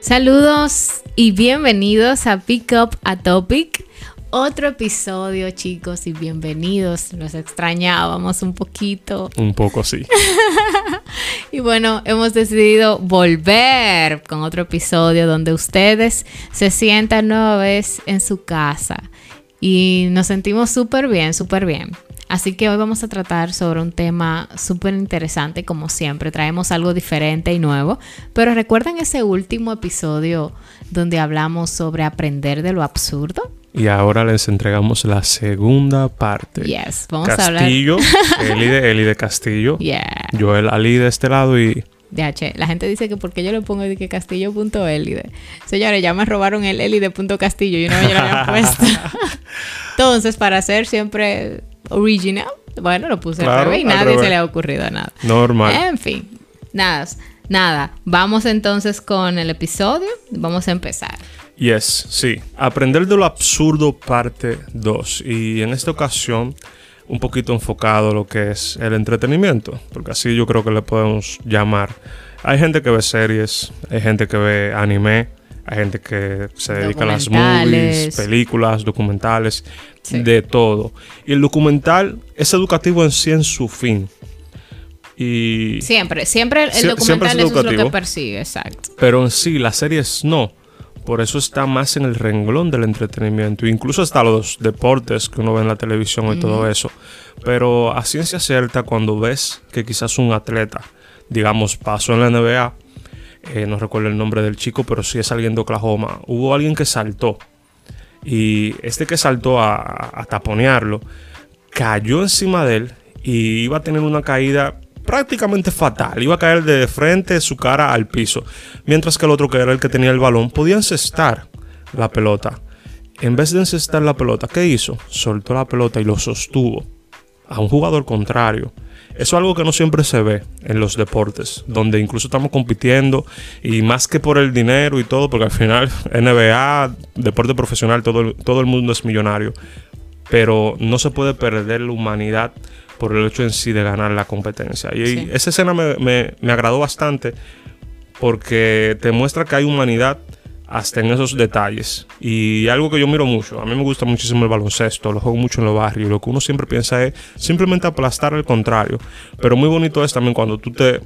Saludos y bienvenidos a Pick Up a Topic. Otro episodio, chicos, y bienvenidos. Nos extrañábamos un poquito. Un poco, sí. y bueno, hemos decidido volver con otro episodio donde ustedes se sientan nueva vez en su casa. Y nos sentimos súper bien, súper bien. Así que hoy vamos a tratar sobre un tema súper interesante, como siempre, traemos algo diferente y nuevo, pero recuerden ese último episodio donde hablamos sobre aprender de lo absurdo. Y ahora les entregamos la segunda parte. Yes, vamos Castillo, a hablar. Eli de, Eli de Castillo. Yeah. Yo el Ali de este lado y DH. La gente dice que porque yo le pongo de que castillo.elide. Señores, ya me robaron el elide.castillo y vez yo lo había puesto. Entonces, para ser siempre original, bueno, lo puse al Claro, revés y nadie revés. se le ha ocurrido nada. normal. En fin, nada, nada. Vamos entonces con el episodio. Vamos a empezar. Yes, sí. Aprender de lo absurdo parte 2. Y en esta ocasión, un poquito enfocado a lo que es el entretenimiento. Porque así yo creo que le podemos llamar. Hay gente que ve series, hay gente que ve anime, hay gente que se dedica a las movies, películas, documentales, Sí. de todo. Y el documental es educativo en sí en su fin. Y Siempre, siempre el siempre documental es eso es lo que persigue, exacto. Pero en sí, las series no. Por eso está más en el renglón del entretenimiento. Incluso hasta los deportes que uno ve en la televisión y todo eso. Pero a ciencia cierta, cuando ves que quizás un atleta, digamos, pasó en la NBA, eh, no recuerdo el nombre del chico, pero sí es alguien de Oklahoma, hubo alguien que saltó. Y este que saltó a, a taponearlo, cayó encima de él y iba a tener una caída prácticamente fatal. Iba a caer de frente su cara al piso. Mientras que el otro, que era el que tenía el balón, podía encestar la pelota. En vez de encestar la pelota, ¿qué hizo? Soltó la pelota y lo sostuvo a un jugador contrario. Eso es algo que no siempre se ve en los deportes, donde incluso estamos compitiendo y más que por el dinero y todo, porque al final NBA, deporte profesional, todo, el- todo el mundo es millonario, pero no se puede perder la humanidad por el hecho en sí de ganar la competencia. Y Sí. esa escena me, me- me agradó bastante porque te muestra que hay humanidad hasta en esos detalles. Y algo que yo miro mucho, a mí me gusta muchísimo el baloncesto, lo juego mucho en los barrios, lo que uno siempre piensa es simplemente aplastar al contrario. Pero muy bonito es también cuando tú te,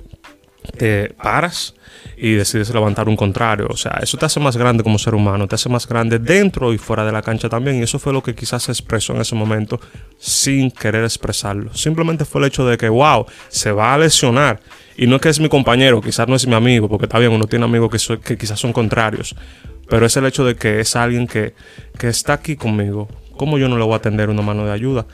te paras y decides levantar un contrario. O sea, eso te hace más grande como ser humano, te hace más grande dentro y fuera de la cancha también. Y eso fue lo que quizás expresó en ese momento sin querer expresarlo. Simplemente fue el hecho de que, wow, se va a lesionar. Y no es que es mi compañero, quizás no es mi amigo, porque está bien, uno tiene amigos que, que quizás son contrarios. Pero es el hecho de que es alguien que, que está aquí conmigo. ¿Cómo yo no le voy a tender una mano de ayuda?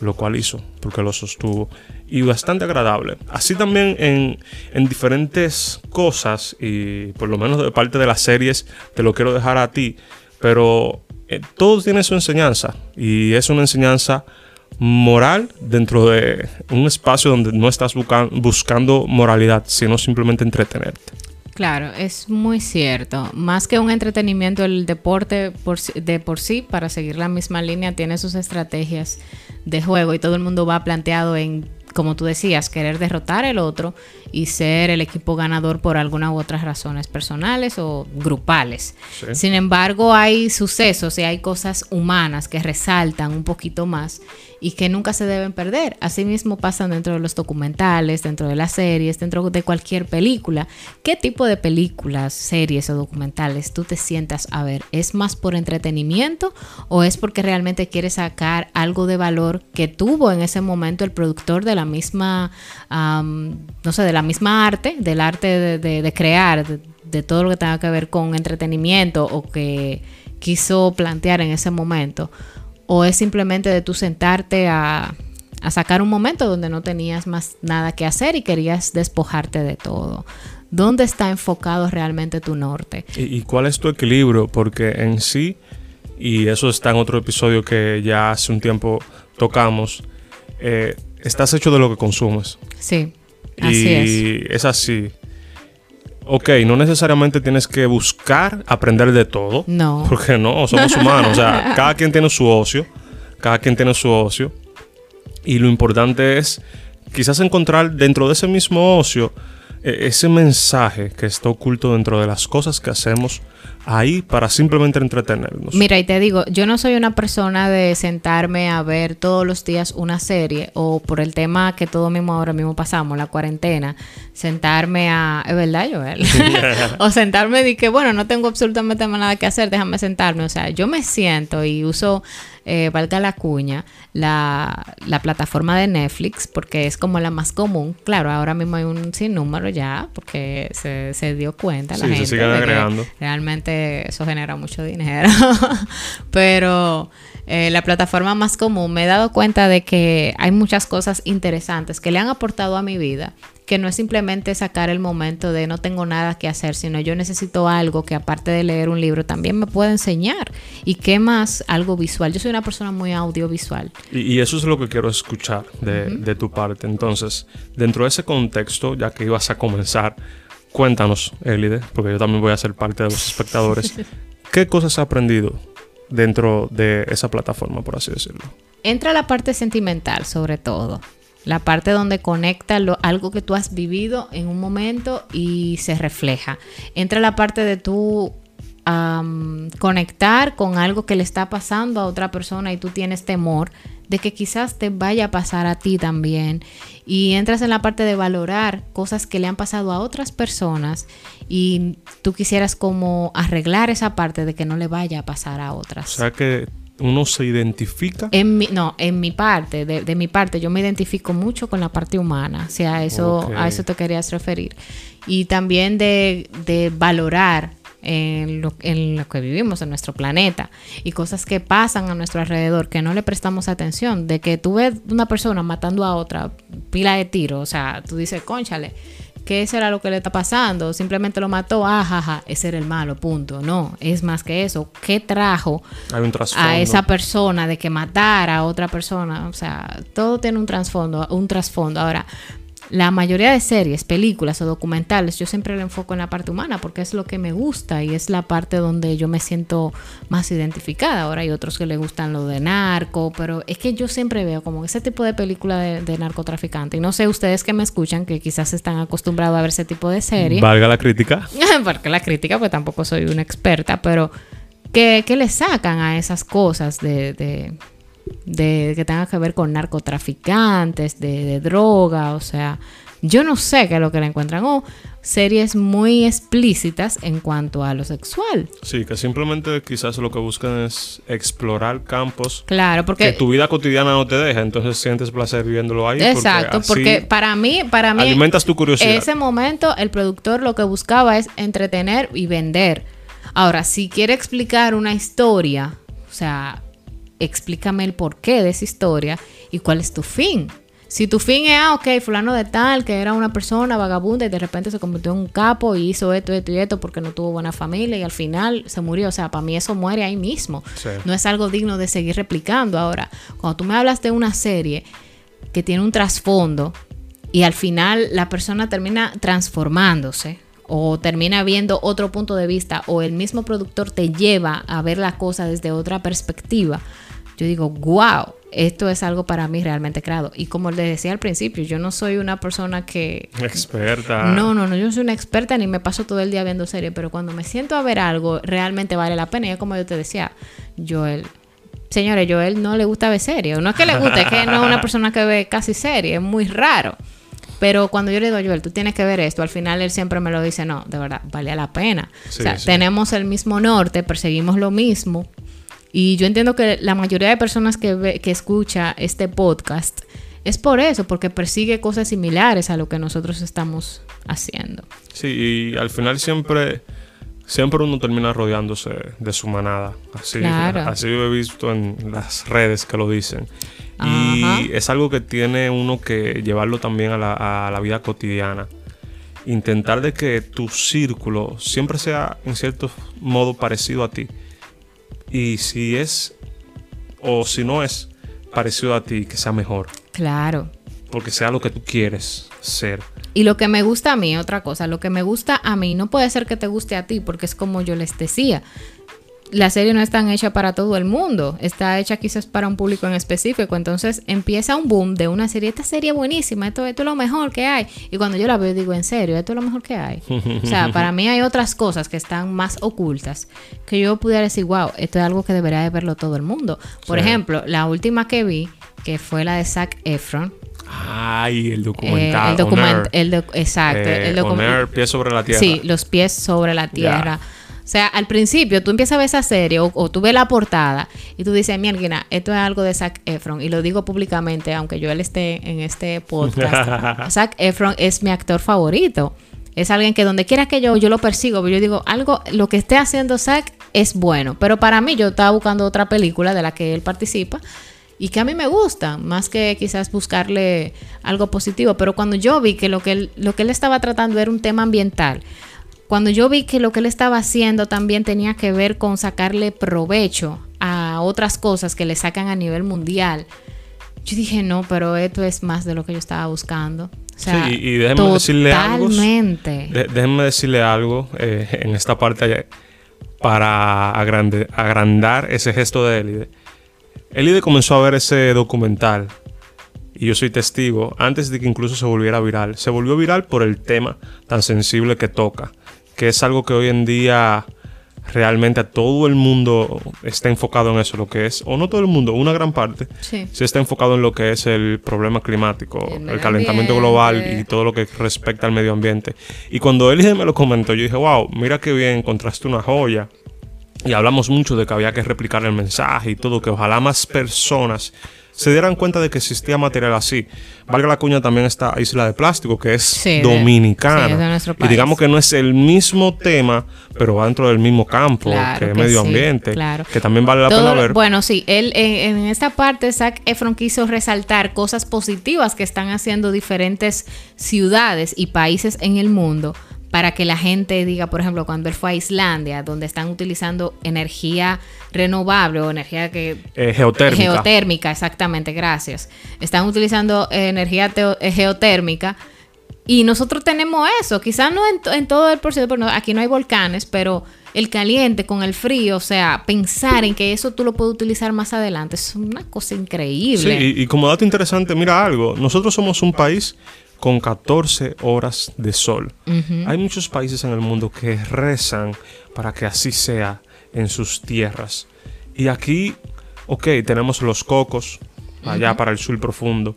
Lo cual hizo, porque lo sostuvo. Y bastante agradable. Así también en, en diferentes cosas, y por lo menos de parte de las series, te lo quiero dejar a ti. Pero eh, todo tiene su enseñanza. Y es una enseñanza moral dentro de un espacio donde no estás busca- buscando moralidad, sino simplemente entretenerte. Claro, es muy cierto. Más que un entretenimiento, el deporte por de por sí, para seguir la misma línea, tiene sus estrategias de juego y todo el mundo va planteado en, como tú decías, querer derrotar al otro y ser el equipo ganador por alguna u otras razones personales o grupales. Sí. Sin embargo, hay sucesos y hay cosas humanas que resaltan un poquito más y que nunca se deben perder. Asimismo pasan dentro de los documentales, dentro de las series, dentro de cualquier película. ¿Qué tipo de películas, series o documentales tú te sientas a ver? ¿Es más por entretenimiento o es porque realmente quieres sacar algo de valor que tuvo en ese momento el productor de la misma, am, no sé, de la misma arte, del arte de, de- de crear, de, de todo lo que tenga que ver con entretenimiento o que quiso plantear en ese momento? ¿O es simplemente de tú sentarte a, a sacar un momento donde no tenías más nada que hacer y querías despojarte de todo? ¿Dónde está enfocado realmente tu norte? ¿Y, y cuál es tu equilibrio? Porque en sí, y eso está en otro episodio que ya hace un tiempo tocamos, eh, estás hecho de lo que consumes. Sí, así y es. así. Ok, no necesariamente tienes que buscar aprender de todo. No. Porque no, somos humanos. o sea, cada quien tiene su ocio. Cada quien tiene su ocio. Y lo importante es quizás encontrar dentro de ese mismo ocio e- ese mensaje que está oculto dentro de las cosas que hacemos ahí para simplemente entretenernos. Mira, y te digo, yo no soy una persona de sentarme a ver todos los días una serie o por el tema que todo mismo ahora mismo pasamos, la cuarentena, sentarme a, es verdad, Joel, o sentarme y que, bueno, no tengo absolutamente nada que hacer, déjame sentarme, o sea, yo me siento y uso eh, valga la cuña, la, la, plataforma de Netflix, porque es como la más común. Claro, ahora mismo hay un sinnúmero ya, porque se, se dio cuenta la Sí, se gente siguen de que agregando. Eso genera mucho dinero. Pero eh, la plataforma más común, me he dado cuenta de que hay muchas cosas interesantes que le han aportado a mi vida que no es simplemente sacar el momento de no tengo nada que hacer, sino yo necesito algo que aparte de leer un libro también me pueda enseñar. ¿Y qué más? Algo visual. Yo soy una persona muy audiovisual. Y, y eso es lo que quiero escuchar de, de tu parte. Entonces, dentro de ese contexto, ya que ibas a comenzar, cuéntanos, Elide, porque yo también voy a ser parte de los espectadores. ¿Qué cosas has aprendido dentro de esa plataforma, por así decirlo? Entra la parte sentimental, sobre todo. La parte donde conecta lo, algo que tú has vivido en un momento y se refleja. Entra la parte de tú um, conectar con algo que le está pasando a otra persona y tú tienes temor de que quizás te vaya a pasar a ti también. Y entras en la parte de valorar cosas que le han pasado a otras personas y tú quisieras como arreglar esa parte de que no le vaya a pasar a otras. O sea que uno se identifica. En mi, no, en mi parte, de, de, mi parte, yo me identifico mucho con la parte humana. O sea, a eso, a eso te querías referir. Y también de, de valorar en lo, en lo que vivimos, en nuestro planeta, y cosas que pasan a nuestro alrededor, que no le prestamos atención. De que tú ves una persona matando a otra, pila de tiros, o sea, tú dices, conchale. ¿Qué será lo que le está pasando? Simplemente lo mató, ajaja, ese era el malo, punto. No, es más que eso. ¿Qué trajo a esa persona de que matara a otra persona. O sea, todo tiene un trasfondo, un trasfondo. Ahora, la mayoría de series, películas o documentales, yo siempre lo enfoco en la parte humana porque es lo que me gusta y es la parte donde yo me siento más identificada. Ahora hay otros que le gustan lo de narco, pero es que yo siempre veo como ese tipo de película de, de narcotraficante. Y no sé, ustedes que me escuchan, que quizás están acostumbrados a ver ese tipo de serie. Valga la crítica. porque la crítica, pues tampoco soy una experta, pero ¿qué, qué le sacan a esas cosas de, de, de que tengan que ver con narcotraficantes, de, de droga? O sea, yo no sé qué es lo que le encuentran. O series muy explícitas en cuanto a lo sexual. Sí, que simplemente quizás lo que buscan es explorar campos Claro, que porque... tu vida cotidiana no te deja, entonces sientes placer viviéndolo ahí. porque Exacto, así porque para mí, para mí, alimentas tu curiosidad. ese momento el productor lo que buscaba es entretener y vender. Ahora, si quiere explicar una historia, o sea, explícame el porqué de esa historia y cuál es tu fin. Si tu fin es, ah, ok, fulano de tal, que era una persona vagabunda y de repente se convirtió en un capo y hizo esto, esto y esto porque no tuvo buena familia y al final se murió. O sea, para mí eso muere ahí mismo. Sí. No es algo digno de seguir replicando. Ahora, cuando tú me hablas de una serie que tiene un trasfondo y al final la persona termina transformándose o termina viendo otro punto de vista o el mismo productor te lleva a ver la cosa desde otra perspectiva, yo digo, wow, esto es algo para mí realmente creado. Y como les decía al principio, yo no soy una persona que... Experta. No, no, no, yo no soy una experta ni me paso todo el día viendo series, pero cuando me siento a ver algo, realmente vale la pena. Y es como yo te decía, Joel, señores, Joel no le gusta ver series. No es que le guste, es que no es una persona que ve casi series, es muy raro. Pero cuando yo le digo a Joel, tú tienes que ver esto, al final él siempre me lo dice, no, de verdad, vale la pena. Sí, o sea, sí. tenemos el mismo norte, perseguimos lo mismo. Y yo entiendo que la mayoría de personas que, ve, que escucha este podcast es por eso, porque persigue cosas similares a lo que nosotros estamos haciendo. Sí, y al final siempre, siempre uno termina rodeándose de su manada. Así, Claro. así lo he visto en las redes que lo dicen. Ajá. Y es algo que tiene uno que llevarlo también a la, a la vida cotidiana. Intentar de que tu círculo siempre sea en cierto modo parecido a ti. Y si es o si no es parecido a ti, que sea mejor. Claro. Porque sea lo que tú quieres ser. Y lo que me gusta a mí, otra cosa, lo que me gusta a mí no puede ser que te guste a ti, porque es como yo les decía. La serie no está hecha para todo el mundo, está hecha quizás para un público en específico, entonces empieza un boom de una serie, esta serie buenísima, esto, esto es lo mejor que hay, y cuando yo la veo digo, en serio, esto es lo mejor que hay. o sea, para mí hay otras cosas que están más ocultas, que yo pudiera decir, wow, esto es algo que debería de verlo todo el mundo. Por Sí. ejemplo, la última que vi, que fue la de Zac Efron, Ay, el eh, documental. Air. el doc- exacto, Eh, el docu- On Air, Pie sobre la tierra. Sí, los pies sobre la tierra. O sea, al principio tú empiezas a ver esa serie o, o tú ves la portada y tú dices, mierda, esto es algo de Zac Efron. Y lo digo públicamente, aunque yo él esté en este podcast. Zac Efron es mi actor favorito. Es alguien que donde quiera que yo, yo lo persigo. Pero yo digo, algo, lo que esté haciendo Zac es bueno. Pero para mí, yo estaba buscando otra película de la que él participa y que a mí me gusta, más que quizás buscarle algo positivo. Pero cuando yo vi que lo que él, lo que él estaba tratando era un tema ambiental, cuando yo vi que lo que él estaba haciendo también tenía que ver con sacarle provecho a otras cosas que le sacan a nivel mundial, yo dije, no, pero esto es más de lo que yo estaba buscando. O sea, Sí, y- y déjeme decirle algo. Totalmente. Déjenme decirle algo eh, en esta parte para agrande- agrandar ese gesto de Elide. Elide comenzó a ver ese documental y yo soy testigo antes de que incluso se volviera viral. Se volvió viral por el tema tan sensible que toca, que es algo que hoy en día realmente a todo el mundo está enfocado en eso, lo que es, o no todo el mundo, una gran parte, Sí. sí está enfocado en lo que es el problema climático, El el, calentamiento global y todo lo que respecta al medio ambiente. Y cuando él me lo comentó, yo dije, wow, mira qué bien, encontraste una joya. Y hablamos mucho de que había que replicar el mensaje y todo, que ojalá más personas se dieran cuenta de que existía material así. Valga la cuña también esta isla de plástico, que es Sí, dominicana. sí, es y digamos que no es el mismo tema, pero va dentro del mismo campo, Claro que es medio sí, ambiente, claro. que también vale la Todo- pena ver. Bueno, sí, él en, en esta parte Zac Efron quiso resaltar cosas positivas que están haciendo diferentes ciudades y países en el mundo para que la gente diga, por ejemplo, cuando él fue a Islandia, donde están utilizando energía renovable o energía que Eh, geotérmica. Geotérmica, exactamente, gracias. Están utilizando energía eh, geotérmica y nosotros tenemos eso. Quizás no en, to- en todo el proceso, porque no- aquí no hay volcanes, pero el caliente con el frío, o sea, pensar en que eso tú lo puedes utilizar más adelante es una cosa Sí, increíble. y, y como dato interesante, mira algo. Nosotros somos un país con 14 horas de sol. Hay muchos países en el mundo que rezan para que así sea en sus tierras. Y aquí, ok, tenemos los cocos, allá para el sur profundo.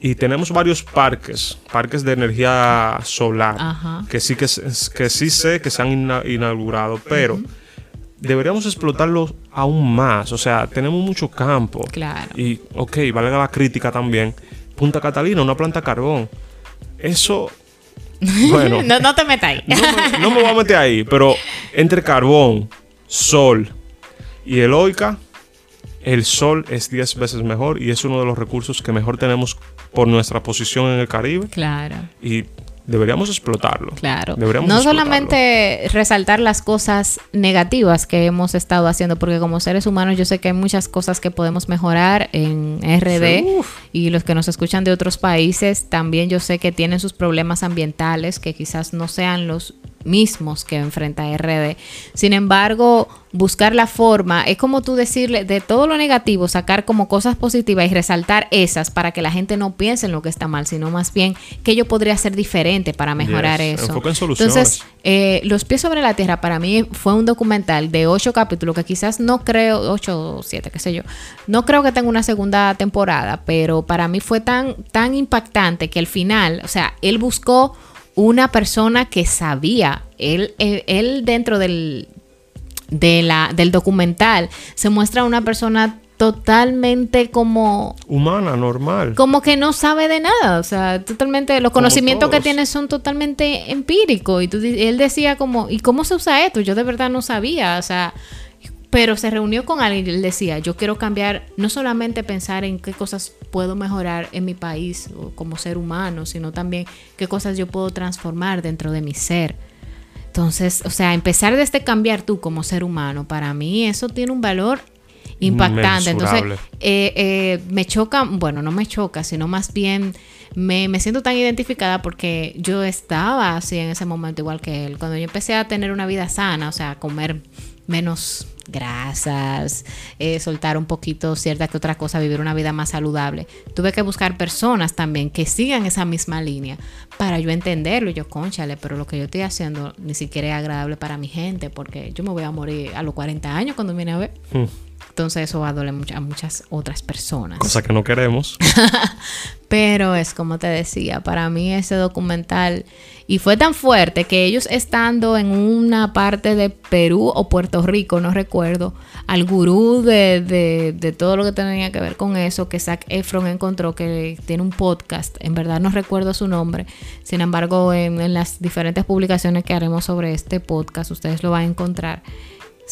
Y tenemos varios parques, parques de energía solar, Ajá. que sí que, que sí sé que se han ina- inaugurado, pero deberíamos explotarlos aún más. O sea, tenemos mucho campo. Claro. Y, ok, valga la crítica también. Punta Catalina, una planta de carbón. Eso, bueno, no, no te metas ahí. no, me, no me voy a meter ahí, pero entre carbón, sol y eloica, el sol es 10 veces mejor y es uno de los recursos que mejor tenemos por nuestra posición en el Caribe claro. y deberíamos explotarlo. Claro. Deberíamos no explotarlo. solamente resaltar las cosas negativas que hemos estado haciendo, porque como seres humanos yo sé que hay muchas cosas que podemos mejorar en RD Sí, y los que nos escuchan de otros países también yo sé que tienen sus problemas ambientales que quizás no sean los mismos que enfrenta RD. Sin embargo, buscar la forma, es como tú decirle de todo lo negativo, sacar como cosas positivas y resaltar esas para que la gente no piense en lo que está mal, sino más bien que yo podría hacer diferente para mejorar Yes, eso. enfoca en soluciones. Entonces, eh, Los pies sobre la tierra para mí fue un documental de ocho capítulos que quizás no creo, ocho o siete, qué sé yo, no creo que tenga una segunda temporada, pero para mí fue tan, tan impactante que al final, o sea, él buscó una persona que sabía, él, él, él dentro del, de la, del documental se muestra una persona totalmente como Humana, normal. como que no sabe de nada, o sea, totalmente, los conocimientos que tiene son totalmente empíricos. Y tú, él decía como, ¿y cómo se usa esto? Yo de verdad no sabía, o sea, pero se reunió con alguien y él decía, yo quiero cambiar, no solamente pensar en qué cosas puedo mejorar en mi país o como ser humano, sino también qué cosas yo puedo transformar dentro de mi ser. Entonces, o sea, empezar desde cambiar tú como ser humano, para mí eso tiene un valor impactante. Entonces, Inmensurable. eh, eh, me choca, bueno, no me choca, sino más bien me, me siento tan identificada porque yo estaba así en ese momento igual que él. Cuando yo empecé a tener una vida sana, o sea, a comer menos grasas, eh, soltar un poquito cierta que otra cosa, vivir una vida más saludable. Tuve que buscar personas también que sigan esa misma línea para yo entenderlo. Y yo, conchale, pero lo que yo estoy haciendo ni siquiera es agradable para mi gente, porque yo me voy a morir a los 40 años cuando viene a ver. Mm. Entonces eso va a doler mucho- a muchas otras personas. Cosa que no queremos. Pero es como te decía, para mí ese documental, y fue tan fuerte que ellos estando en una parte de Perú o Puerto Rico, no recuerdo, al gurú de, de- de todo lo que tenía que ver con eso, que Zac Efron encontró que tiene un podcast, en verdad no recuerdo su nombre, sin embargo en, en las diferentes publicaciones que haremos sobre este podcast ustedes lo van a encontrar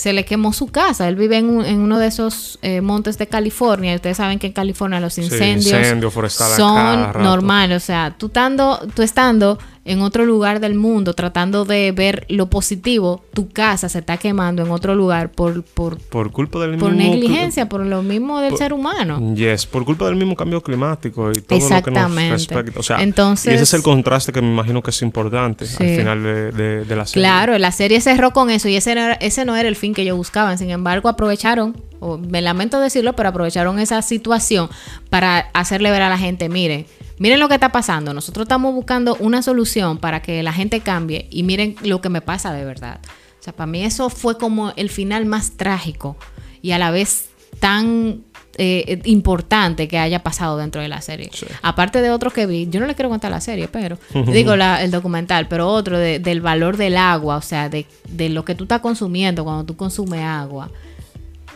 se le quemó su casa. Él vive en, un- en uno de esos eh, montes de California. Y ustedes saben que en California los Sí, incendios incendio son normales. O sea, tú estando, tú estando en otro lugar del mundo tratando de ver lo positivo, tu casa se está quemando en otro lugar por, por, Por culpa del mismo... por negligencia, por lo mismo del por- ser humano. Yes, por culpa del mismo cambio climático y todo lo que nos respecta. O sea, Entonces- y ese es el contraste que me imagino que es importante Sí. al final de, de- de la serie. Claro, la serie cerró con eso y ese no, era, ese no era el fin que ellos buscaban. Sin embargo, aprovecharon, o me lamento decirlo, pero aprovecharon esa situación para hacerle ver a la gente, miren, miren lo que está pasando. Nosotros estamos buscando una solución para que la gente cambie y miren lo que me pasa de verdad. O sea, para mí eso fue como el final más trágico y a la vez tan eh, importante que haya pasado dentro de la serie. Sí. Aparte de otro que vi, yo no le quiero contar la serie, pero digo la- el documental, pero otro de- del valor del agua, o sea, de, de lo que tú estás consumiendo cuando tú consumes agua.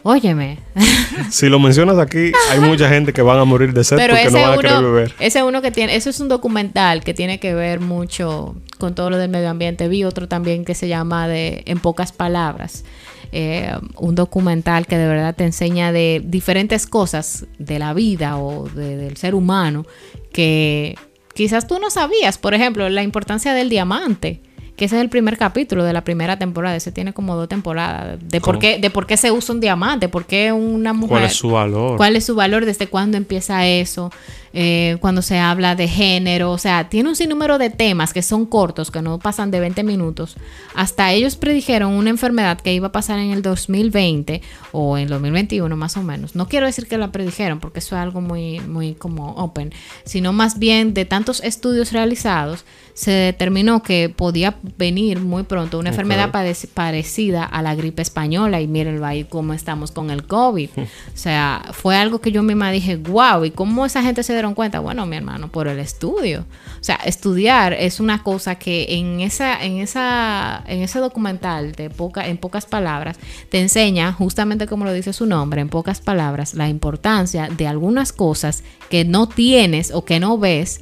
Óyeme, Si lo mencionas aquí, hay mucha gente que van a morir de sed pero porque no van a querer beber. ese uno que tiene, eso es un documental que tiene que ver mucho con todo lo del medio ambiente. Vi otro también que se llama de En pocas palabras. Eh, un documental que de verdad te enseña de diferentes cosas de la vida o de- del ser humano que quizás tú no sabías. Por ejemplo, la importancia del diamante. Que ese es el primer capítulo de la primera temporada. Ese tiene como dos temporadas. De por qué, de por qué se usa un diamante. ¿Por qué una mujer. ¿Cuál es su valor? ¿Cuál es su valor? ¿Desde cuándo empieza eso? Eh, cuando se habla de género. O sea, tiene un sinnúmero de temas que son cortos, que no pasan de 20 minutos. Hasta ellos predijeron una enfermedad que iba a pasar en el 2020 o en el 2021 más o menos. No quiero decir que la predijeron porque eso es algo muy, muy como open, sino más bien de tantos estudios realizados se determinó que podía venir muy pronto una enfermedad parecida a la gripe española y mírenlo ahí cómo estamos con el COVID. O sea, fue algo que yo misma dije, wow, ¿y cómo esa gente se dieron cuenta? Bueno, mi hermano, por el estudio. O sea, estudiar es una cosa que en esa, en esa, en ese documental de poca, en pocas palabras, te enseña, justamente como lo dice su nombre, en pocas palabras, la importancia de algunas cosas que no tienes o que no ves.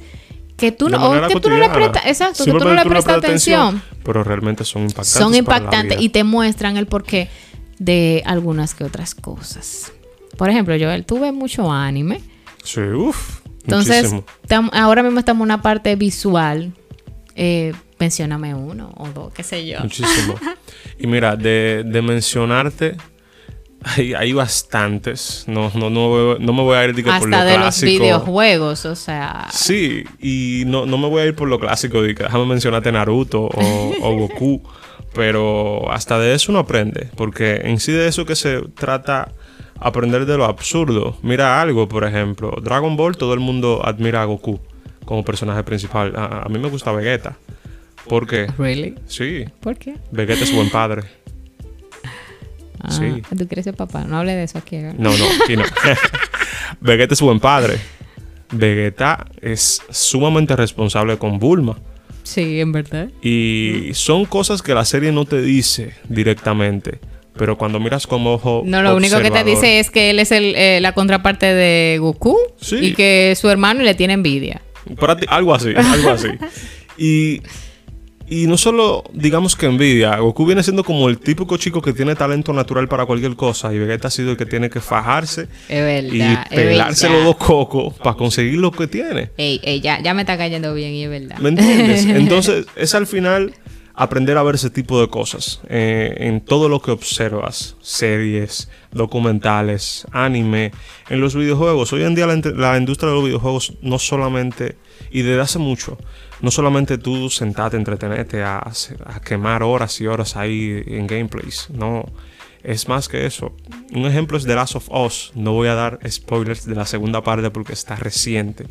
Que tú no, o que tú no le prestas, exacto, que tú no le prestas atención Pero realmente son impactantes. son impactantes y te muestran el porqué de algunas que otras cosas. Por ejemplo, yo tuve mucho anime. Sí, uff. Entonces, ahora mismo estamos en una parte visual. Eh, mencióname uno o dos, qué sé yo. Muchísimo. Y mira, de, de mencionarte, hay, hay bastantes. No, no, no, no me voy a ir que por lo de los clásico. videojuegos, o sea. Sí, y no, no me voy a ir por lo clásico de que déjame mencionarte Naruto o, o Goku, pero hasta de eso uno aprende, porque en sí de eso que se trata aprender de lo absurdo. Mira algo, por ejemplo, Dragon Ball, todo el mundo admira a Goku como personaje principal. A, a mí me gusta Vegeta. ¿Por qué? ¿Really? Sí, ¿Por qué? Vegeta es buen padre. Ah, Sí. Tú quieres ser papá. No hable de eso aquí. ¿verdad? No, no, aquí no. Vegeta es buen padre. Vegeta es sumamente responsable con Bulma. Sí, en verdad. Y son cosas que la serie no te dice directamente. Pero cuando miras con ojo. No, lo único que te dice es que él es el, eh, la contraparte de Goku Sí. y que su hermano le tiene envidia. Algo así, algo así. Y, y no solo digamos que envidia. Goku viene siendo como el típico chico que tiene talento natural para cualquier cosa. Y Vegeta ha sido el que tiene que fajarse verdad. y pelarse los dos cocos para conseguir lo que tiene. Ey, ey, ya, ya me está cayendo bien y es verdad. ¿Me entiendes? Entonces, es al final aprender a ver ese tipo de cosas eh, en todo lo que observas, series, documentales, anime, en los videojuegos. Hoy en día la industria de los videojuegos no solamente, y desde hace mucho, no solamente tú sentarte, entretenerte a, a quemar horas y horas ahí en gameplays, no. es más que eso. Un ejemplo es The Last of Us. No voy a dar spoilers de la segunda parte porque está reciente.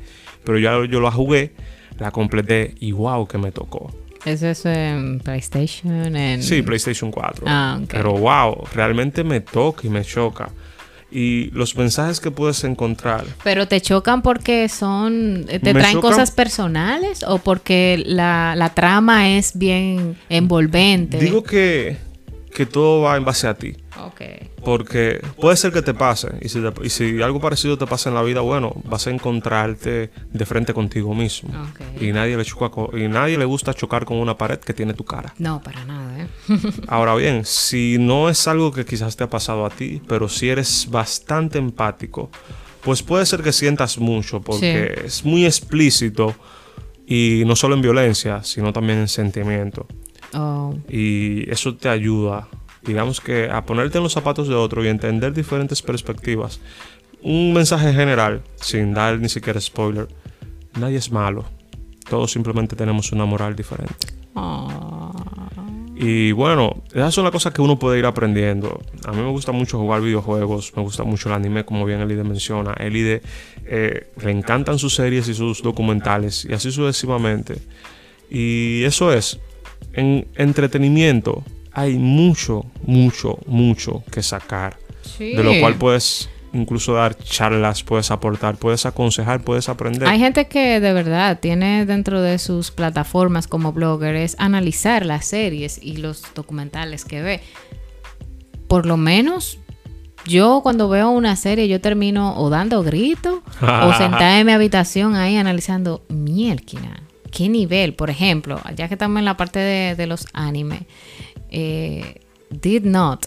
Pero ya yo la jugué, la completé y wow que me tocó. ¿Eso es en PlayStation? En... Sí, PlayStation 4. Ah, ok. Pero wow, realmente me toca y me choca. Y los mensajes que puedes encontrar. ¿Pero te chocan porque son. te Me traen chocan- cosas personales o porque la, la trama es bien envolvente? Digo que, que todo va en base a ti. Porque puede ser que te pase. Y si, te- y si algo parecido te pasa en la vida, bueno, vas a encontrarte de frente contigo mismo. Y nadie le choca y nadie le gusta chocar con una pared que tiene tu cara. No, para nada, ¿eh? Ahora bien, si no es algo que quizás te ha pasado a ti, pero si eres bastante empático, pues puede ser que sientas mucho, porque es muy explícito y no solo en violencia, sino también en sentimiento. Oh, Y eso te ayuda, digamos que a ponerte en los zapatos de otro y entender diferentes perspectivas. Un mensaje general, sin dar ni siquiera spoiler, nadie es malo. Todos simplemente tenemos una moral diferente. oh. Y bueno, esas son las cosas que uno puede ir aprendiendo. A mí me gusta mucho jugar videojuegos, me gusta mucho el anime, como bien Elide menciona. Elide eh, le encantan sus series y sus documentales, y así sucesivamente. Y eso es, en entretenimiento hay mucho, mucho, mucho que sacar. Sí. De lo cual puedes incluso dar charlas, puedes aportar, puedes aconsejar, puedes aprender. Hay gente que de verdad tiene dentro de sus plataformas como blogger es analizar las series y los documentales que ve. Por lo menos yo cuando veo una serie yo termino o dando gritos o sentada en mi habitación ahí analizando mielquina. ¿Qué nivel? Por ejemplo, ya que estamos en la parte de, de los anime, eh, Did Not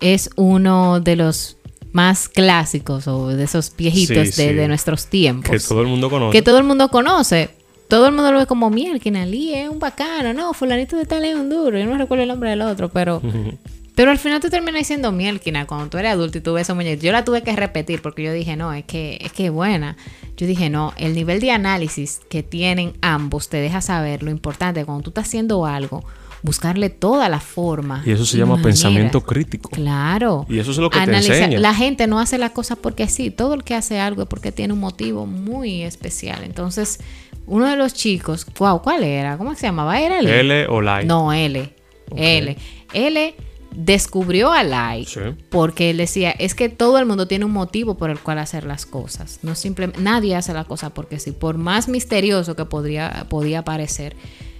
es uno de los más clásicos o de esos viejitos Sí, de, sí. de nuestros tiempos que todo el mundo conoce. que todo el mundo conoce. Todo el mundo lo ve como miel, que Nalí es un bacano, no, fulanito de tal es un duro, yo no recuerdo el nombre del otro, pero pero al final tú terminas diciendo mielquina cuando tú eres adulto y tú ves esa muñeca. Yo la tuve que repetir porque yo dije, no, es que es que buena. Yo dije, no, el nivel de análisis que tienen ambos te deja saber lo importante cuando tú estás haciendo algo, buscarle toda la forma. Y eso se llama pensamiento crítico. Claro. Y eso es lo que te Analiza- enseña. La gente no hace las cosas porque sí. Todo el que hace algo es porque tiene un motivo muy especial. Entonces, uno de los chicos, wow, ¿cuál era? ¿Cómo se llamaba? ¿Era L? L o like. No, L. L. L descubrió a Lai Sí. porque él decía, es que todo el mundo tiene un motivo por el cual hacer las cosas. No simplemente, nadie hace la cosa porque sí. Por más misterioso que podría, podía parecer,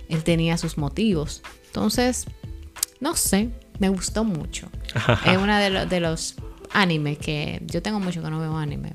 él tenía sus motivos. Entonces, no sé, me gustó mucho. es uno de, lo- de los animes que yo tengo mucho que no veo anime,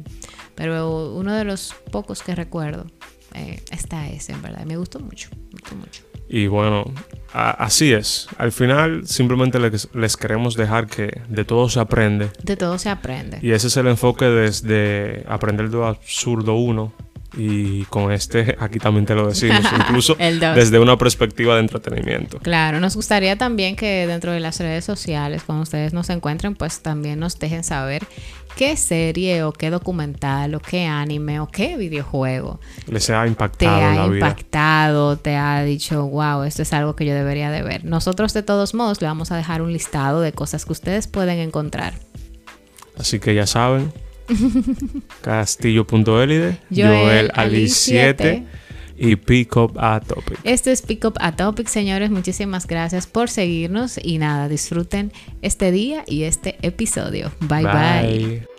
pero uno de los pocos que recuerdo eh, está ese, en verdad. Me gustó mucho, me gustó mucho. Y bueno, a- así es. Al final simplemente les, les queremos dejar que de todo se aprende. De todo se aprende. Y ese es el enfoque desde aprender de absurdo uno. Y con este aquí también te lo decimos, incluso desde una perspectiva de entretenimiento. Claro, nos gustaría también que dentro de las redes sociales, cuando ustedes nos encuentren, pues también nos dejen saber qué serie o qué documental o qué anime o qué videojuego Les ha te impactado en ha la vida. impactado, te ha dicho, wow, esto es algo que yo debería de ver. Nosotros de todos modos le vamos a dejar un listado de cosas que ustedes pueden encontrar. Así que ya saben. Castillo.elide, Joel Joel Ali Ali 7 7. y Pick Up a Topic. Este es Pick Up a Topic, señores. Muchísimas gracias por seguirnos y nada, disfruten este día y este episodio. bye. bye. Bye.